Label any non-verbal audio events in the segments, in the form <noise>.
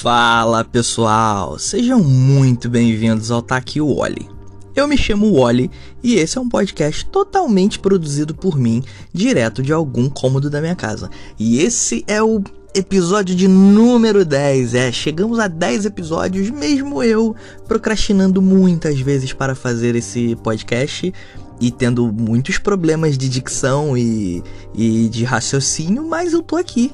Fala pessoal, sejam muito bem-vindos ao Tá Aqui o Wally. Eu me chamo Wally e esse é um podcast totalmente produzido por mim, direto de algum cômodo da minha casa. E esse é o episódio de número 10. É, chegamos a 10 episódios, mesmo eu procrastinando muitas vezes para fazer esse podcast e tendo muitos problemas de dicção e, e de raciocínio, mas eu tô aqui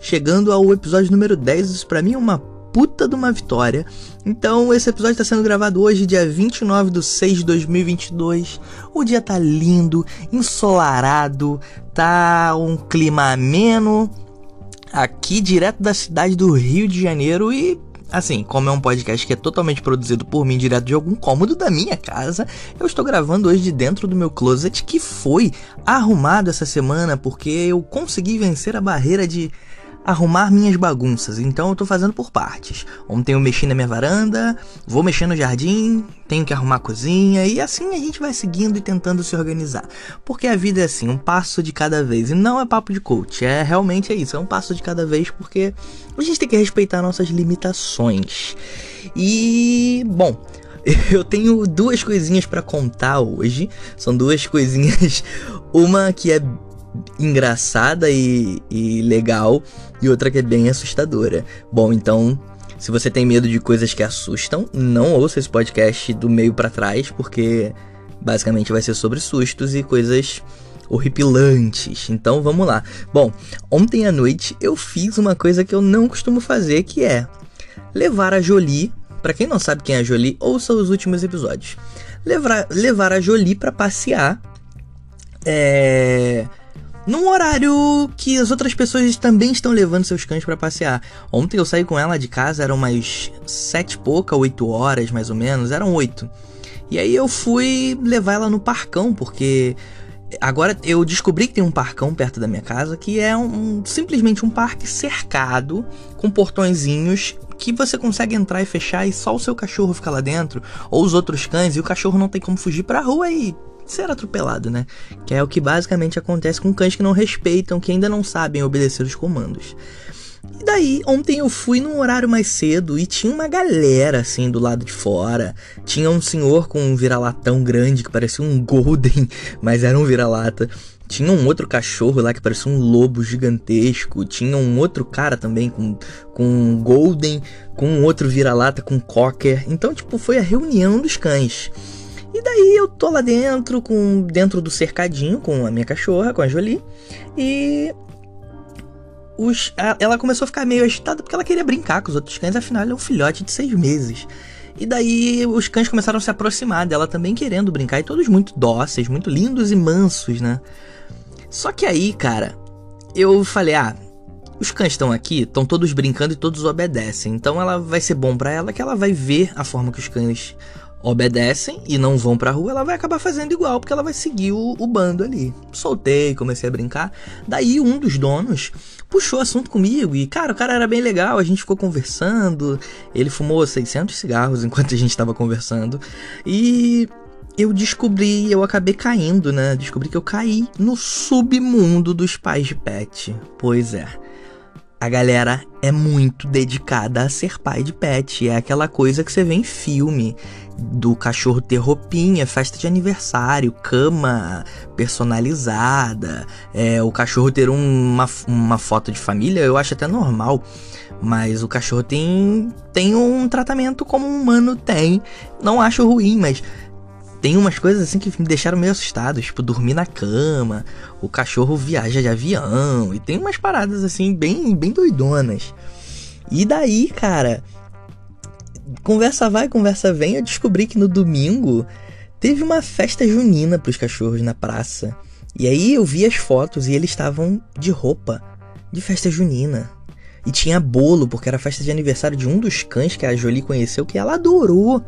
chegando ao episódio número 10. Isso pra mim é uma puta de uma vitória. Então, esse episódio está sendo gravado hoje, dia 29 de 6 de 2022. O dia tá lindo, ensolarado, tá um clima ameno. Aqui, direto da cidade do Rio de Janeiro. E, assim, como é um podcast que é totalmente produzido por mim, direto de algum cômodo da minha casa, eu estou gravando hoje de dentro do meu closet, que foi arrumado essa semana porque eu consegui vencer a barreira de arrumar minhas bagunças, então eu tô fazendo por partes. Ontem eu mexi na minha varanda, vou mexer no jardim, tenho que arrumar a cozinha e assim a gente vai seguindo e tentando se organizar. Porque a vida é assim, um passo de cada vez. E não é papo de coach, é realmente é isso, é um passo de cada vez porque a gente tem que respeitar nossas limitações. E, bom, <laughs> eu tenho duas coisinhas para contar hoje. São duas coisinhas, uma que é engraçada e, e legal e outra que é bem assustadora. Bom, então, se você tem medo de coisas que assustam, não ouça esse podcast do meio para trás, porque basicamente vai ser sobre sustos e coisas horripilantes. Então vamos lá. Bom, ontem à noite eu fiz uma coisa que eu não costumo fazer, que é levar a Jolie. Para quem não sabe quem é a Jolie, ouça os últimos episódios. Levar, levar a Jolie para passear. É, num horário que as outras pessoas também estão levando seus cães para passear. Ontem eu saí com ela de casa, eram umas sete e pouca, oito horas mais ou menos, eram oito. E aí eu fui levar ela no parcão, porque agora eu descobri que tem um parcão perto da minha casa que é um, simplesmente um parque cercado com portõezinhos que você consegue entrar e fechar e só o seu cachorro fica lá dentro ou os outros cães e o cachorro não tem como fugir para rua e ser atropelado, né? Que é o que basicamente acontece com cães que não respeitam, que ainda não sabem obedecer os comandos. E daí, ontem eu fui num horário mais cedo e tinha uma galera assim do lado de fora. Tinha um senhor com um vira-latão grande que parecia um golden, <laughs> mas era um vira-lata. Tinha um outro cachorro lá que parecia um lobo gigantesco. Tinha um outro cara também com, com um golden, com outro vira-lata com cocker. Então, tipo, foi a reunião dos cães. E daí eu tô lá dentro, com dentro do cercadinho, com a minha cachorra, com a Jolie. E os, a, ela começou a ficar meio agitada porque ela queria brincar com os outros cães, afinal ela é um filhote de seis meses. E daí os cães começaram a se aproximar dela também querendo brincar, e todos muito dóceis, muito lindos e mansos, né? Só que aí, cara, eu falei, ah, os cães estão aqui, estão todos brincando e todos obedecem. Então ela vai ser bom para ela que ela vai ver a forma que os cães obedecem e não vão pra rua, ela vai acabar fazendo igual, porque ela vai seguir o, o, bando ali. Soltei, comecei a brincar. Daí um dos donos puxou assunto comigo e, cara, o cara era bem legal, a gente ficou conversando. Ele fumou 600 cigarros <laughs> enquanto a gente estava conversando. E eu descobri, eu acabei caindo, né? Descobri que eu caí no submundo dos pais de pet. Pois é. A galera é muito dedicada a ser pai de pet. É aquela coisa que você vê em filme do cachorro ter roupinha, festa de aniversário, cama personalizada, é, o cachorro ter uma, uma foto de família, eu acho até normal. Mas o cachorro tem, tem um tratamento como um humano tem. Não acho ruim, mas tem umas coisas assim que me deixaram meio assustado, tipo dormir na cama, o cachorro viaja de avião, e tem umas paradas assim bem, bem doidonas. E daí, cara, conversa vai, conversa vem, eu descobri que no domingo teve uma festa junina para os cachorros na praça. E aí eu vi as fotos e eles estavam de roupa de festa junina. E tinha bolo, porque era festa de aniversário de um dos cães que a Jolie conheceu, que ela adorou.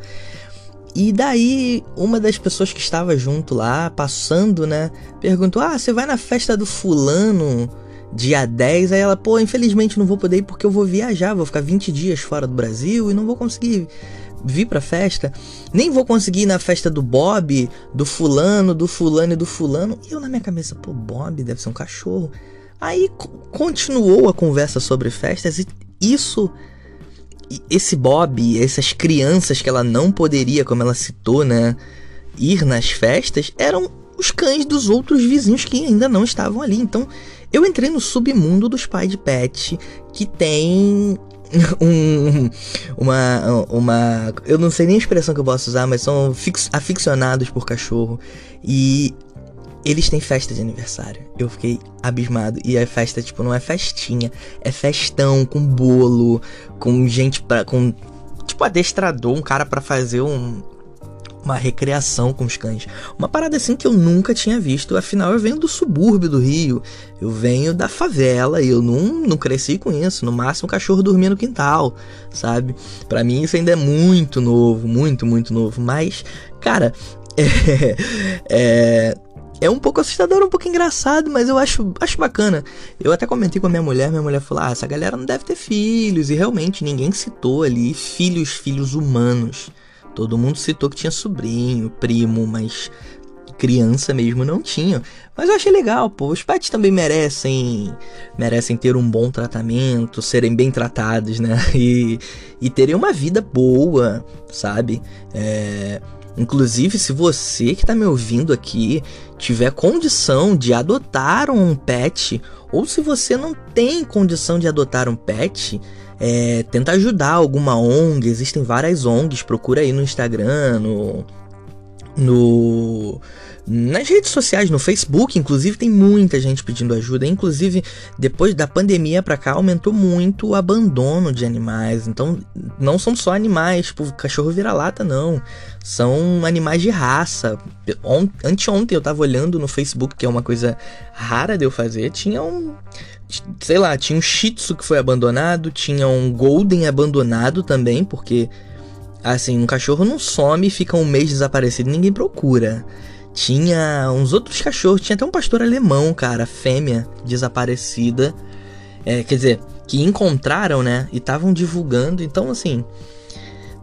E daí, uma das pessoas que estava junto lá, passando, né, perguntou: Ah, você vai na festa do fulano dia 10? Aí ela, pô, infelizmente não vou poder ir porque eu vou viajar, vou ficar 20 dias fora do Brasil e não vou conseguir vir pra festa. Nem vou conseguir ir na festa do Bob, do fulano, do fulano e do fulano. E eu na minha cabeça, pô, Bob deve ser um cachorro. Aí continuou a conversa sobre festas e isso esse Bob, essas crianças que ela não poderia, como ela citou, né, ir nas festas, eram os cães dos outros vizinhos que ainda não estavam ali. Então, eu entrei no submundo dos pais de pet que tem <laughs> um, uma, uma. Eu não sei nem a expressão que eu posso usar, mas são fix, aficionados por cachorro. E eles têm festa de aniversário. Eu fiquei abismado. E a festa, tipo, não é festinha, é festão com bolo, com gente pra. com. Tipo, adestrador, um cara para fazer um, uma recreação com os cães. Uma parada assim que eu nunca tinha visto, afinal eu venho do subúrbio do Rio, eu venho da favela e eu não, não cresci com isso. No máximo, o cachorro dormia no quintal, sabe? Para mim isso ainda é muito novo, muito, muito novo. Mas, cara, <laughs> é, é, é um pouco assustador, um pouco engraçado, mas eu acho, acho bacana. Eu até comentei com a minha mulher, minha mulher falou: ah, essa galera não deve ter filhos. E realmente ninguém citou ali filhos, filhos humanos. Todo mundo citou que tinha sobrinho, primo, mas criança mesmo não tinha. Mas eu achei legal, pô. Os pets também merecem merecem ter um bom tratamento, serem bem tratados, né? <laughs> E, e terem uma vida boa, sabe? É, inclusive, se você que está me ouvindo aqui tiver condição de adotar um pet, ou se você não tem condição de adotar um pet, é, tenta ajudar alguma ONG, existem várias ONGs, procura aí no Instagram, no, no nas redes sociais, no Facebook, inclusive, tem muita gente pedindo ajuda. Inclusive, depois da pandemia pra cá, aumentou muito o abandono de animais. Então, não são só animais, tipo, cachorro vira-lata, não. São animais de raça. Anteontem eu tava olhando no Facebook, que é uma coisa rara de eu fazer, tinha um sei lá, tinha um Shih Tzu que foi abandonado, tinha um Golden abandonado também, porque assim, um cachorro não some fica um mês desaparecido, ninguém procura. Tinha uns outros cachorros, tinha até um pastor alemão, cara, fêmea desaparecida. É, quer dizer, que encontraram, né? E estavam divulgando. Então, assim.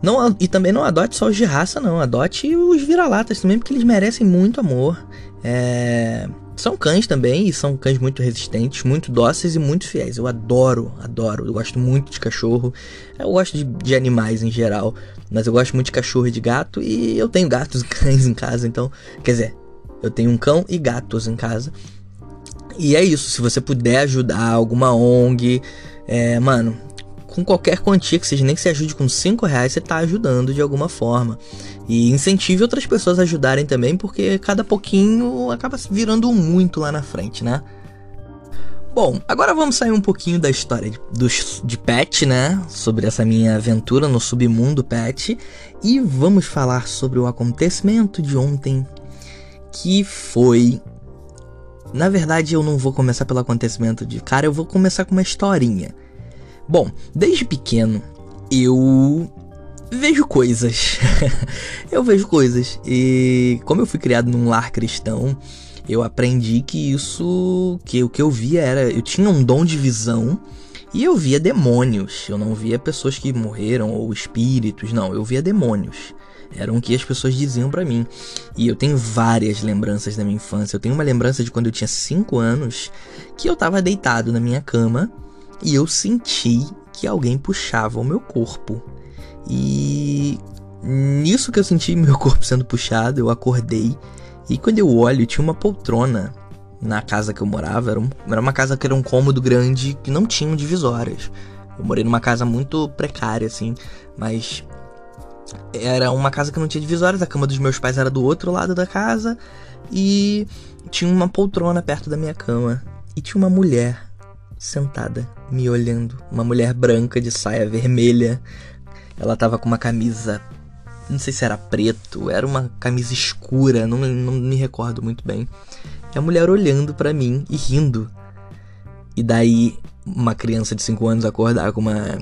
Não, e também não adote só os de raça, não. Adote os vira-latas também, porque eles merecem muito amor. É, são cães também, e são cães muito resistentes, muito dóceis e muito fiéis. Eu adoro, adoro. Eu gosto muito de cachorro. Eu gosto de, de animais em geral. Mas eu gosto muito de cachorro e de gato. E eu tenho gatos e <laughs> cães em casa, então. Quer dizer, eu tenho um cão e gatos em casa. E é isso. Se você puder ajudar alguma ONG, é, mano, com qualquer quantia que seja, nem que você ajude com 5 reais, você está ajudando de alguma forma. E incentive outras pessoas a ajudarem também, porque cada pouquinho acaba virando muito lá na frente, né? Bom, agora vamos sair um pouquinho da história de, dos, de Pet, né? Sobre essa minha aventura no submundo Pet. E vamos falar sobre o acontecimento de ontem, que foi. Na verdade, eu não vou começar pelo acontecimento de cara, eu vou começar com uma historinha. Bom, desde pequeno eu vejo coisas. <laughs> eu vejo coisas. E como eu fui criado num lar cristão, eu aprendi que isso. que o que eu via era. Eu tinha um dom de visão. E eu via demônios. Eu não via pessoas que morreram ou espíritos, não. Eu via demônios. Eram o que as pessoas diziam para mim. E eu tenho várias lembranças da minha infância. Eu tenho uma lembrança de quando eu tinha 5 anos que eu tava deitado na minha cama e eu senti que alguém puxava o meu corpo. E nisso que eu senti meu <laughs> corpo sendo puxado, eu acordei e quando eu olho, tinha uma poltrona na casa que eu morava. Era, um, era uma casa que era um cômodo grande que não tinha divisórias. Eu morei numa casa muito precária, assim, mas era uma casa que não tinha divisórias. A cama dos meus pais era do outro lado da casa e tinha uma poltrona perto da minha cama e tinha uma mulher sentada, me olhando. Uma mulher branca de saia vermelha. Ela tava com uma camisa. Não sei se era preto, era uma camisa escura, não, não me recordo muito bem. E a mulher olhando para mim e rindo. E daí uma criança de 5 anos acordar com uma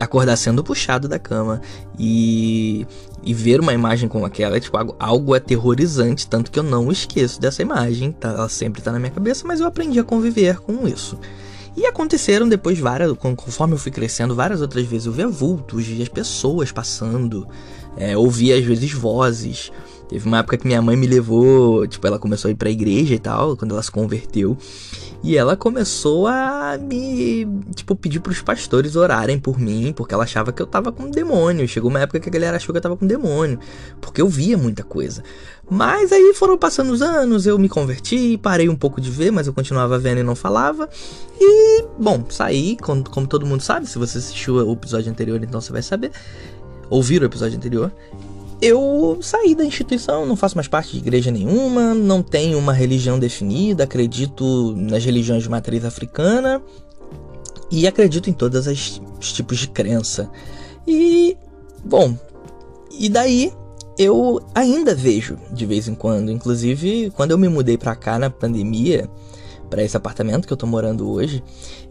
acordar sendo puxado da cama e e ver uma imagem como aquela é tipo algo, algo aterrorizante, tanto que eu não esqueço dessa imagem, tá? ela sempre tá na minha cabeça, mas eu aprendi a conviver com isso. E aconteceram depois várias, conforme eu fui crescendo, várias outras vezes eu via vultos, via pessoas passando, é, ouvia às vezes vozes. Teve uma época que minha mãe me levou, tipo, ela começou a ir pra igreja e tal, quando ela se converteu. E ela começou a me, tipo, pedir pros pastores orarem por mim, porque ela achava que eu tava com demônio. Chegou uma época que a galera achou que eu tava com demônio, porque eu via muita coisa. Mas aí foram passando os anos, eu me converti, parei um pouco de ver, mas eu continuava vendo e não falava. E, bom, saí, como, como todo mundo sabe, se você assistiu o episódio anterior, então você vai saber. Ouvir o episódio anterior eu saí da instituição, não faço mais parte de igreja nenhuma, não tenho uma religião definida, acredito nas religiões de matriz africana e acredito em todos os tipos de crença. E, bom, e daí eu ainda vejo de vez em quando, inclusive quando eu me mudei para cá na pandemia, para esse apartamento que eu tô morando hoje,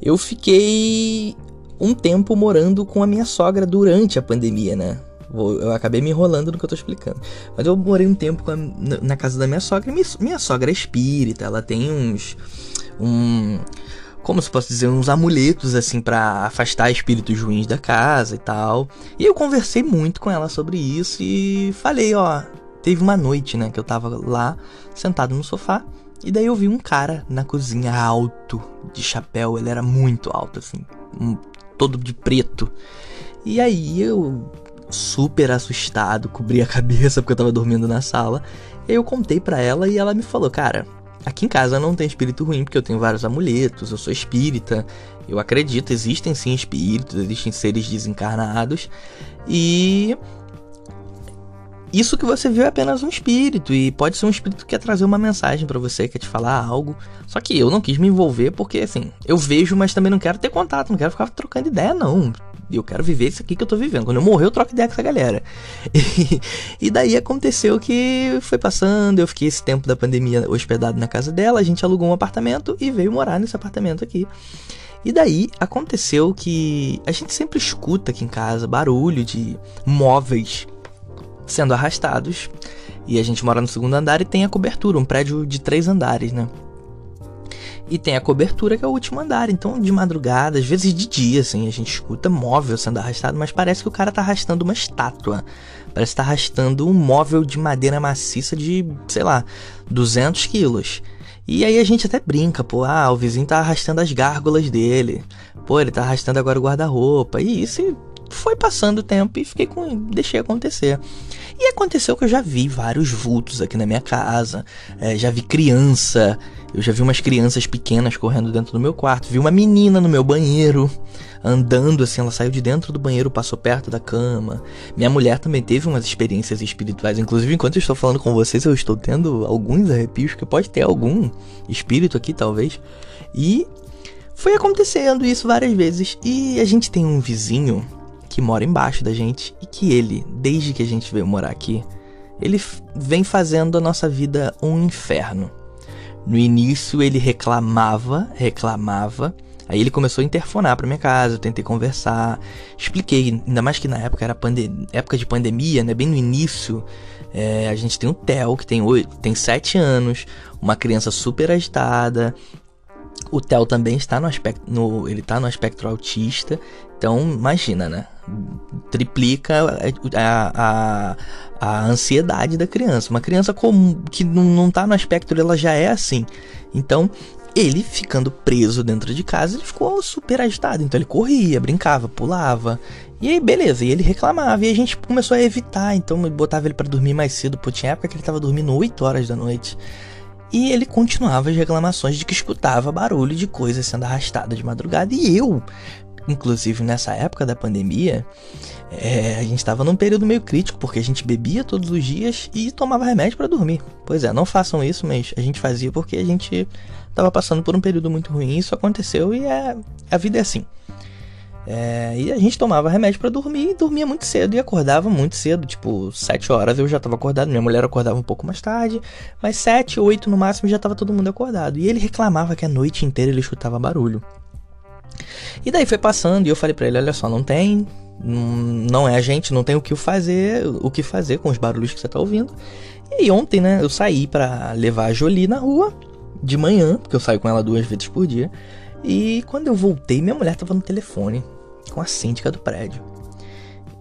eu fiquei um tempo morando com a minha sogra durante a pandemia, né? Eu acabei me enrolando no que eu tô explicando. Mas eu morei um tempo a, na casa da minha sogra. Minha, minha sogra é espírita, ela tem uns. Um, como se posso dizer, uns amuletos assim para afastar espíritos ruins da casa e tal. E eu conversei muito com ela sobre isso e falei, ó, teve uma noite, né, que eu tava lá sentado no sofá e daí eu vi um cara na cozinha alto, de chapéu, ele era muito alto assim, um, todo de preto. E aí eu super assustado, cobri a <laughs> cabeça porque eu tava dormindo na sala. E eu contei para ela e ela me falou: Cara, aqui em casa não tem espírito ruim porque eu tenho vários amuletos, eu sou espírita, eu acredito, existem sim espíritos, existem seres desencarnados e. Isso que você viu é apenas um espírito e pode ser um espírito que quer trazer uma mensagem para você, quer te falar algo. Só que eu não quis me envolver porque assim, eu vejo, mas também não quero ter contato, não quero ficar trocando ideia não. Eu quero viver isso aqui que eu tô vivendo. Quando eu morrer, eu troco ideia com essa galera. <laughs> E, e daí aconteceu que foi passando, eu fiquei esse tempo da pandemia hospedado na casa dela, a gente alugou um apartamento e veio morar nesse apartamento aqui. E daí aconteceu que a gente sempre escuta aqui em casa barulho de móveis sendo arrastados. E a gente mora no segundo andar e tem a cobertura, um prédio de três andares, né? E tem a cobertura, que é o último andar. Então, de madrugada, às vezes de dia, assim, a gente escuta móvel sendo arrastado, mas parece que o cara tá arrastando uma estátua. Parece que tá arrastando um móvel de madeira maciça de, sei lá, 200 quilos. E aí a gente até brinca, pô, ah, o vizinho tá arrastando as gárgulas dele. Pô, ele tá arrastando agora o guarda-roupa. E isso foi passando o tempo e fiquei com. deixei acontecer. E aconteceu que eu já vi vários vultos aqui na minha casa, é, já vi criança, eu já vi umas crianças pequenas correndo dentro do meu quarto, vi uma menina no meu banheiro, andando assim, ela saiu de dentro do banheiro, passou perto da cama. Minha mulher também teve umas experiências espirituais, inclusive enquanto eu estou falando com vocês, eu estou tendo alguns arrepios, que pode ter algum espírito aqui talvez. E foi acontecendo isso várias vezes. E a gente tem um vizinho que mora embaixo da gente e que ele, desde que a gente veio morar aqui, ele vem fazendo a nossa vida um inferno. No início ele reclamava, reclamava, aí ele começou a interfonar para minha casa, eu tentei conversar, expliquei, ainda mais que na época era época de pandemia, né, bem no início, é, a gente tem o Theo que tem oito, tem sete anos, uma criança super agitada, o Theo também está no aspecto, no, ele está no aspecto autista, então imagina, né? Triplica a, a, a ansiedade da criança. Uma criança que não está no aspecto, ela já é assim. Então, ele ficando preso dentro de casa, ele ficou super agitado. Então ele corria, brincava, pulava. E aí, beleza, e ele reclamava. E a gente começou a evitar. Então botava ele para dormir mais cedo. Pô, tinha época que ele tava dormindo 8 horas da noite. E ele continuava as reclamações de que escutava barulho de coisas sendo arrastadas de madrugada. E eu, inclusive nessa época da pandemia, é, a gente estava num período meio crítico, porque a gente bebia todos os dias e tomava remédio para dormir. Pois é, não façam isso, mas a gente fazia porque a gente estava passando por um período muito ruim. Isso aconteceu e é, a vida é assim. É, e a gente tomava remédio para dormir e dormia muito cedo e acordava muito cedo, tipo 7 horas eu já estava acordado, minha mulher acordava um pouco mais tarde, mas 7, 8 no máximo já estava todo mundo acordado. E ele reclamava que a noite inteira ele escutava barulho. E daí foi passando e eu falei para ele, olha só, não tem, não é a gente, não tem o que fazer, o que fazer com os barulhos que você tá ouvindo. E ontem, né, eu saí para levar a Jolie na rua de manhã, porque eu saio com ela duas vezes por dia. E quando eu voltei, minha mulher tava no telefone com a síndica do prédio.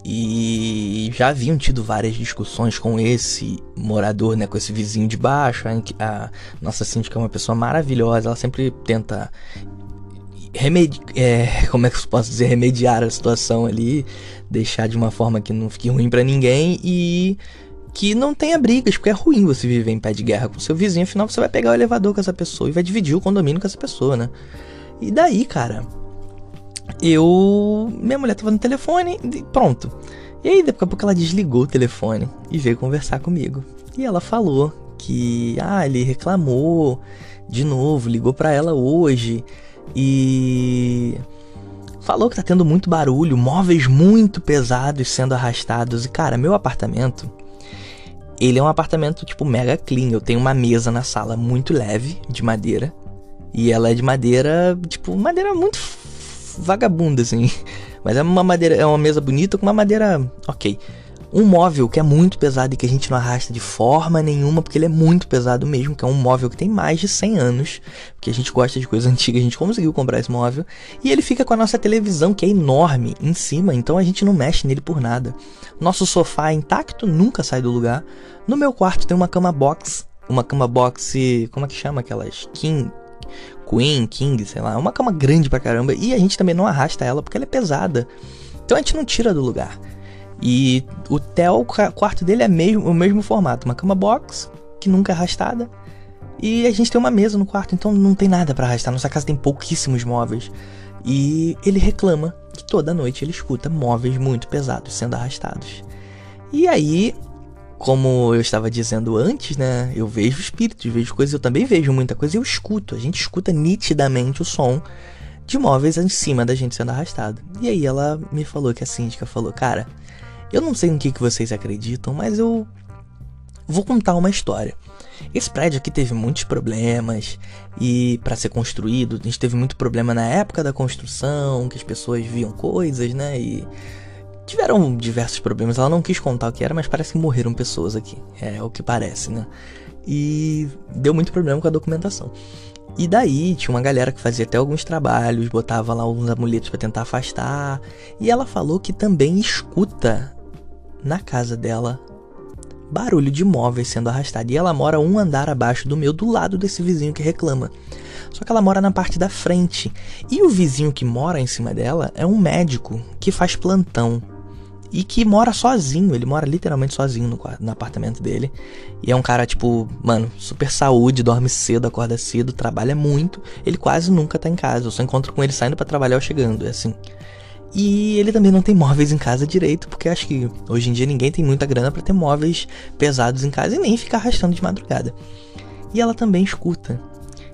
E já haviam tido várias discussões com esse morador, né, com esse vizinho de baixo. A nossa síndica é uma pessoa maravilhosa, ela sempre tenta remedi é, <laughs> como é que eu posso dizer, remediar a situação ali, deixar de uma forma que não fique ruim para ninguém e que não tenha brigas, porque é ruim você viver em pé de guerra com seu vizinho, afinal você vai pegar o elevador com essa pessoa e vai dividir o condomínio com essa pessoa, né? E daí, cara, eu. Minha mulher tava no telefone e pronto. E aí, daqui a pouco ela desligou o telefone e veio conversar comigo. E ela falou que, ah, ele reclamou de novo, ligou para ela hoje e falou que tá tendo muito barulho, móveis muito pesados sendo arrastados. E cara, meu apartamento, ele é um apartamento tipo mega clean. Eu tenho uma mesa na sala muito leve de madeira e ela é de madeira, tipo, madeira muito vagabunda, assim. <laughs> Mas é uma madeira, é uma mesa bonita com uma madeira ok. Um móvel que é muito pesado e que a gente não arrasta de forma nenhuma, porque ele é muito pesado mesmo, que é um móvel que tem mais de 100 anos, porque a gente gosta de coisa <laughs> antiga, a gente conseguiu comprar esse móvel, e ele fica com a nossa televisão, que é enorme, em cima, então a gente não mexe nele por nada. Nosso sofá é intacto, nunca sai do lugar. No meu quarto tem uma cama box, uma cama box, como é que chama aquelas? King, Queen, King, sei lá, uma cama grande pra caramba. E a gente também não arrasta ela porque ela é pesada. Então a gente não tira do lugar. E o Theo, o quarto dele é mesmo, o mesmo formato, uma cama box, que nunca é arrastada. E a gente tem uma mesa no quarto, então não tem nada para arrastar. Nossa casa tem pouquíssimos móveis. E ele reclama que toda noite ele escuta móveis muito pesados sendo arrastados. E aí como eu estava dizendo antes, né? Eu vejo espíritos, vejo coisas, eu também vejo muita coisa e eu escuto. A gente escuta nitidamente o som de móveis em cima da gente sendo arrastado. E aí ela me falou que a síndica falou: Cara, eu não sei no que, que vocês acreditam, mas eu vou contar uma história. Esse prédio aqui teve muitos problemas e para ser construído, a gente teve muito problema na época da construção, que as pessoas viam coisas, né? E tiveram diversos problemas. Ela não quis contar o que era, mas parece que morreram pessoas aqui. É o que parece, né? E deu muito problema com a documentação. E daí tinha uma galera que fazia até alguns trabalhos, botava lá alguns amuletos para tentar afastar. E ela falou que também escuta na casa dela barulho de móveis sendo arrastado. E ela mora um andar abaixo do meu, do lado desse vizinho que reclama. Só que ela mora na parte da frente. E o vizinho que mora em cima dela é um médico que faz plantão e que mora sozinho. Ele mora literalmente sozinho no, no, apartamento dele. E é um cara, tipo, mano, super saúde, dorme cedo, acorda cedo, trabalha muito. Ele quase nunca tá em casa. Eu só encontro com ele saindo para trabalhar ou chegando. É assim. E ele também não tem móveis em casa direito, porque acho que hoje em dia ninguém tem muita grana para ter móveis pesados em casa e nem ficar arrastando de madrugada. E ela também escuta.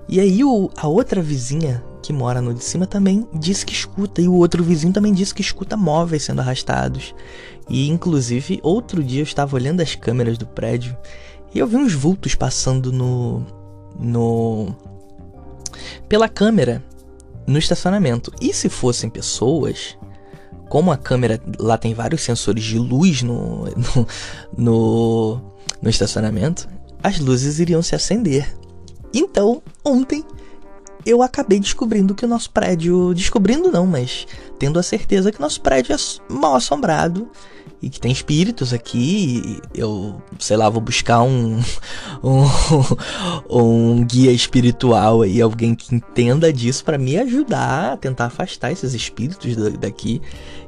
E aí o, a outra vizinha que mora no de cima também diz que escuta. E o outro vizinho também diz que escuta móveis sendo arrastados. E inclusive, outro dia eu estava olhando as câmeras do prédio e eu vi uns vultos passando no. no. pela câmera no estacionamento. E se fossem pessoas, como a câmera lá tem vários sensores de luz no, no, no, no estacionamento, as luzes iriam se acender. Então, ontem eu acabei descobrindo que o nosso prédio. Descobrindo não, mas tendo a certeza que nosso prédio é mal assombrado e que tem espíritos aqui. eu, sei lá, vou buscar um, <laughs> um, um guia espiritual aí, alguém que entenda disso para me ajudar a tentar afastar esses espíritos daqui.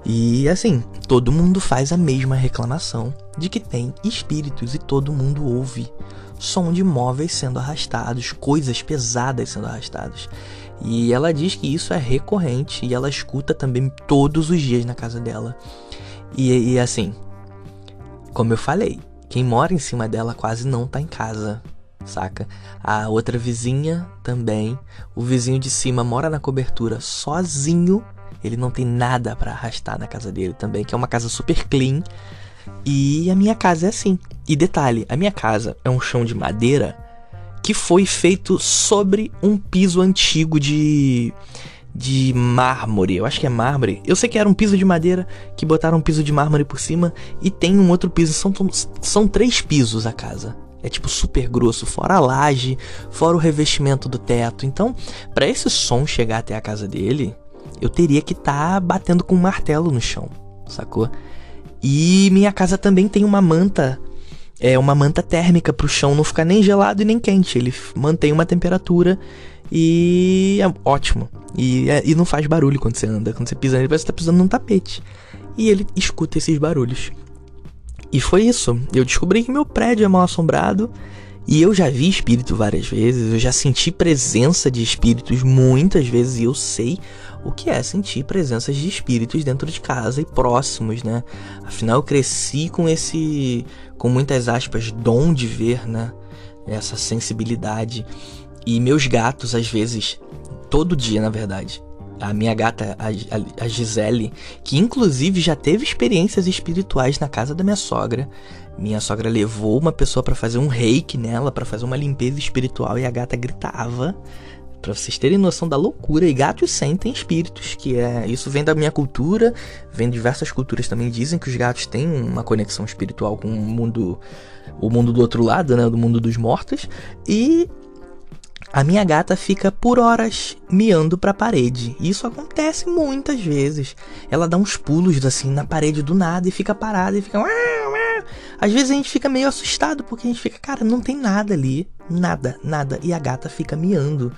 E assim, todo mundo faz a mesma reclamação de que tem espíritos e todo mundo ouve som de móveis sendo arrastados, coisas pesadas sendo arrastadas. E ela diz que isso é recorrente e ela escuta também todos os dias na casa dela. E, e assim, como eu falei, quem mora em cima dela quase não tá em casa, saca? A outra vizinha também. O vizinho de cima mora na cobertura sozinho. Ele não tem nada para arrastar na casa dele também, que é uma casa super clean. E a minha casa é assim. E detalhe, a minha casa é um chão de madeira que foi feito sobre um piso antigo de de mármore. Eu acho que é mármore. Eu sei que era um piso de madeira que botaram um piso de mármore por cima e tem um outro piso. São, são três pisos a casa. É tipo super grosso, fora a laje, fora o revestimento do teto. Então, para esse som chegar até a casa dele, eu teria que estar tá batendo com um martelo no chão, sacou? E minha casa também tem uma manta, é uma manta térmica pro chão não ficar nem gelado e nem quente. Ele mantém uma temperatura e é ótimo. E, é, e não faz barulho quando você anda. Quando você pisa nele, parece que tá pisando num tapete. E ele escuta esses barulhos. E foi isso. Eu descobri que meu prédio é mal assombrado. E eu já vi espírito várias vezes, eu já senti presença de espíritos muitas vezes e eu sei o que é sentir presenças de espíritos dentro de casa e próximos, né? Afinal, eu cresci com esse, com muitas aspas, dom de ver, né? Essa sensibilidade. E meus gatos, às vezes, todo dia, na verdade, a minha gata, a, a, Gisele, que inclusive já teve experiências espirituais na casa da minha sogra. Minha sogra levou uma pessoa para fazer um reiki nela, para fazer uma limpeza espiritual e a gata gritava. Pra vocês terem noção da loucura, e gatos sentem espíritos, que é. Isso vem da minha cultura, vem de diversas culturas também dizem que os gatos têm uma conexão espiritual com o mundo. O mundo do outro lado, né? Do mundo dos mortos. E a minha gata fica por horas miando pra parede. Isso acontece muitas vezes. Ela dá uns pulos assim na parede do nada e fica parada e fica. Às vezes a gente fica meio assustado porque a gente fica, cara, não tem nada ali. Nada, nada. E a gata fica miando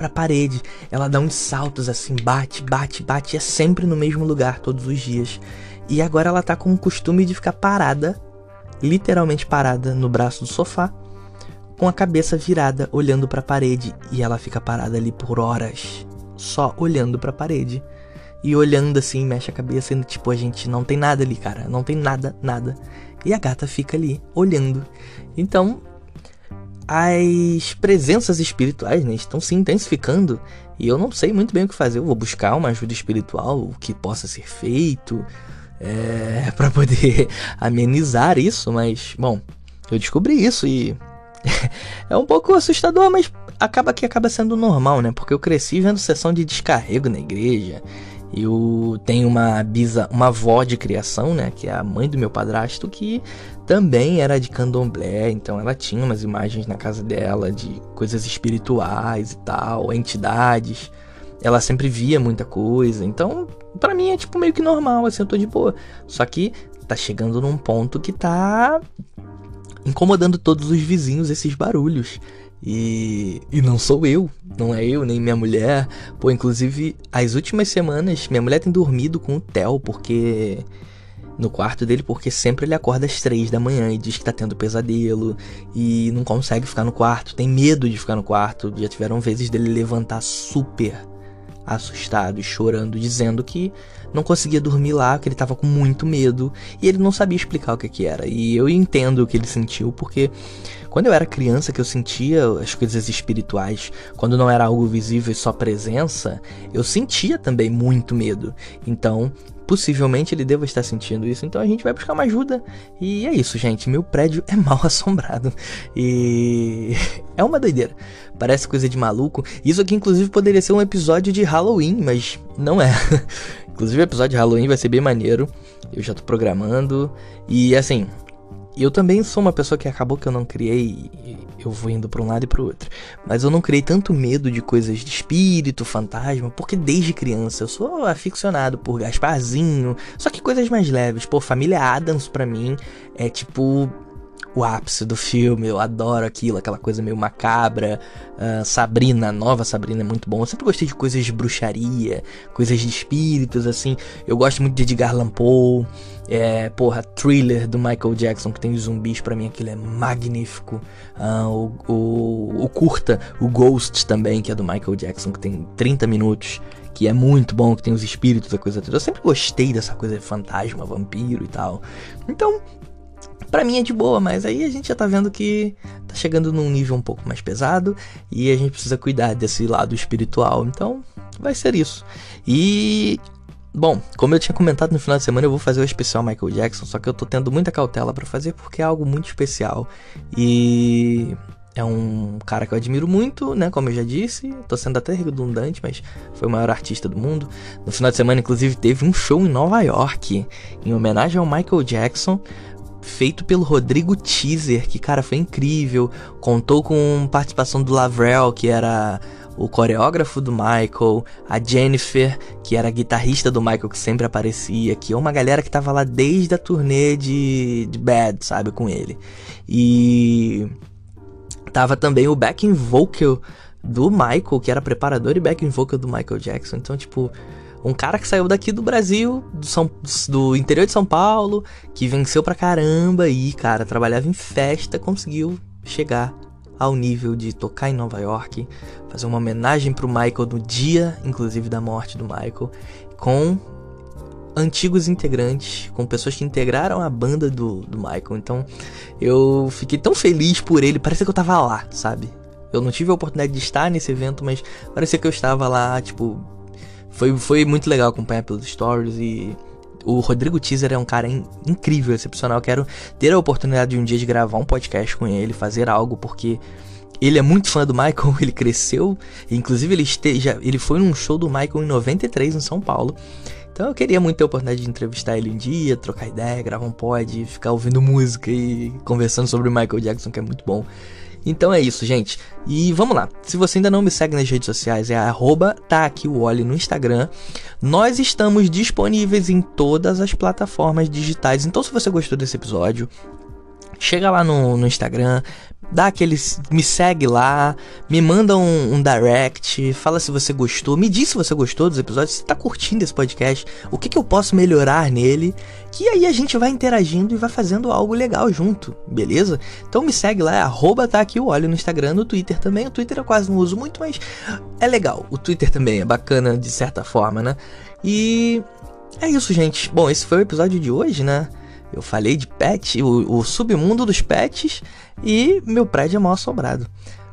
pra parede. Ela dá uns saltos assim, bate, bate, bate. É sempre no mesmo lugar todos os dias. E agora ela tá com o costume de ficar parada, literalmente parada no braço do sofá com a cabeça virada, olhando para a parede, e ela fica parada ali por horas, só olhando para a parede. E olhando assim, mexe a cabeça e tipo, a gente não tem nada ali, cara, não tem nada, nada. E a gata fica ali, olhando. Então, as presenças espirituais, né, estão se intensificando e eu não sei muito bem o que fazer. Eu vou buscar uma ajuda espiritual, o que possa ser feito, é, <laughs> para poder <laughs> amenizar isso, mas, bom, eu descobri isso e <laughs> é um pouco assustador, mas acaba que acaba sendo normal, né? Porque eu cresci vendo sessão de descarrego na igreja. Eu tenho uma bisa, uma avó de criação, né, que é a mãe do meu padrasto, que também era de candomblé, então ela tinha umas imagens na casa dela de coisas espirituais e tal, entidades. Ela sempre via muita coisa, então para mim é tipo meio que normal, assim, eu tô de boa. Só que tá chegando num ponto que tá incomodando todos os vizinhos esses barulhos. E, e não sou eu, não é eu nem minha mulher. Pô, inclusive, as últimas semanas, minha mulher tem dormido com o Theo, porque. No quarto dele, porque sempre ele acorda às três da manhã e diz que tá tendo pesadelo e não consegue ficar no quarto, tem medo de ficar no quarto. Já tiveram vezes dele levantar super assustado e chorando, dizendo que não conseguia dormir lá, que ele estava com muito medo e ele não sabia explicar o que, que era. E eu entendo o que ele sentiu, porque quando eu era criança que eu sentia as coisas espirituais, quando não era algo visível e só presença, eu sentia também muito medo. Então, possivelmente ele deva estar sentindo isso, então a gente vai buscar uma ajuda. E é isso, gente. Meu prédio é mal <laughs> assombrado. E <laughs> é uma doideira. Parece coisa de maluco. Isso aqui, inclusive, poderia ser um episódio de Halloween, mas não é. <laughs> inclusive, o episódio de Halloween vai ser bem maneiro. Eu já tô programando. E assim, eu também sou uma pessoa que acabou que eu não criei, eu vou indo para um lado e para o outro. Mas eu não criei tanto medo de coisas de espírito, fantasma, porque desde criança eu sou aficionado por Gasparzinho, só que coisas mais leves. Pô, família Adams para mim é tipo o ápice do filme, eu adoro aquilo, aquela coisa meio macabra. Uh, Sabrina, a nova Sabrina é muito bom. Eu sempre gostei de coisas de bruxaria, coisas de espíritos, assim. Eu gosto muito de Edgar Allan. É, porra, thriller do Michael Jackson que tem zumbis, para mim aquilo é magnífico. Uh, o, o, o curta, o Ghost também, que é do Michael Jackson, que tem 30 minutos que é muito bom, que tem os espíritos, a coisa toda. Eu sempre gostei dessa coisa de fantasma, vampiro e tal. Então, para mim é de boa, mas aí a gente já tá vendo que tá chegando num nível um pouco mais pesado e a gente precisa cuidar desse lado espiritual. Então, vai ser isso. E Bom, como eu tinha comentado no final de semana, eu vou fazer o especial Michael Jackson, só que eu tô tendo muita cautela para fazer porque é algo muito especial. E é um cara que eu admiro muito, né? Como eu já disse, tô sendo até redundante, mas foi o maior artista do mundo. No final de semana, inclusive, teve um show em Nova York, em homenagem ao Michael Jackson feito pelo Rodrigo Teaser, que, cara, foi incrível. Contou com participação do Lavrel, que era o coreógrafo do Michael, a Jennifer, que era a guitarrista do Michael que sempre aparecia, que é uma galera que tava lá desde a turnê de, de Bad, sabe, com ele. E tava também o backing vocal do Michael, que era preparador e backing vocal do Michael Jackson. Então, tipo, um cara que saiu daqui do Brasil, do, São, do interior de São Paulo, que venceu pra caramba e, cara, trabalhava em festa, conseguiu chegar ao nível de tocar em Nova York, fazer uma homenagem pro Michael no dia, inclusive, da morte do Michael, com antigos integrantes, com pessoas que integraram a banda do, do Michael. Então eu fiquei tão feliz por ele, parecia que eu tava lá, sabe? Eu não tive a oportunidade de estar nesse evento, mas parecia que eu estava lá, tipo. Foi, foi muito legal acompanhar pelos stories e. O Rodrigo Teaser é um cara in, incrível, excepcional. Quero ter a oportunidade de um dia de gravar um podcast com ele, fazer algo, porque ele é muito fã do Michael, <laughs> ele cresceu, inclusive ele esteja, ele foi num show do Michael em 93 em São Paulo. Então eu queria muito ter a oportunidade de entrevistar ele um dia, trocar ideia, gravar um pod, ficar ouvindo música e conversando sobre o Michael Jackson, que é muito bom. Então é isso, gente. E vamos lá. Se você ainda não me segue nas redes sociais, é arroba tá aqui o Oli no Instagram. Nós estamos disponíveis em todas as plataformas digitais. Então, se você gostou desse episódio, chega lá no, no Instagram, dá aquele. Me segue lá, me manda um, um, direct, fala se você gostou, me diz se você gostou dos episódios, se tá curtindo esse podcast, o que, que eu posso melhorar nele, que aí a gente vai interagindo e vai fazendo algo legal junto, beleza? Então me segue lá, é arroba tá aqui o óleo no Instagram, no Twitter também. O Twitter eu quase não uso muito, mas é legal. O Twitter também é bacana de certa forma, né? E é isso, gente. Bom, esse foi o episódio de hoje, né? Eu falei de pet, o, o submundo dos pets e meu prédio é mal assombrado.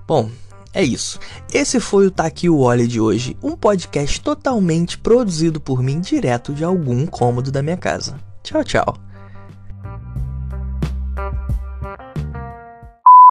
Bom, é isso. Esse foi o Tá Aqui o Oli de hoje, um podcast totalmente produzido por mim direto de algum cômodo da minha casa. Tchau, tchau.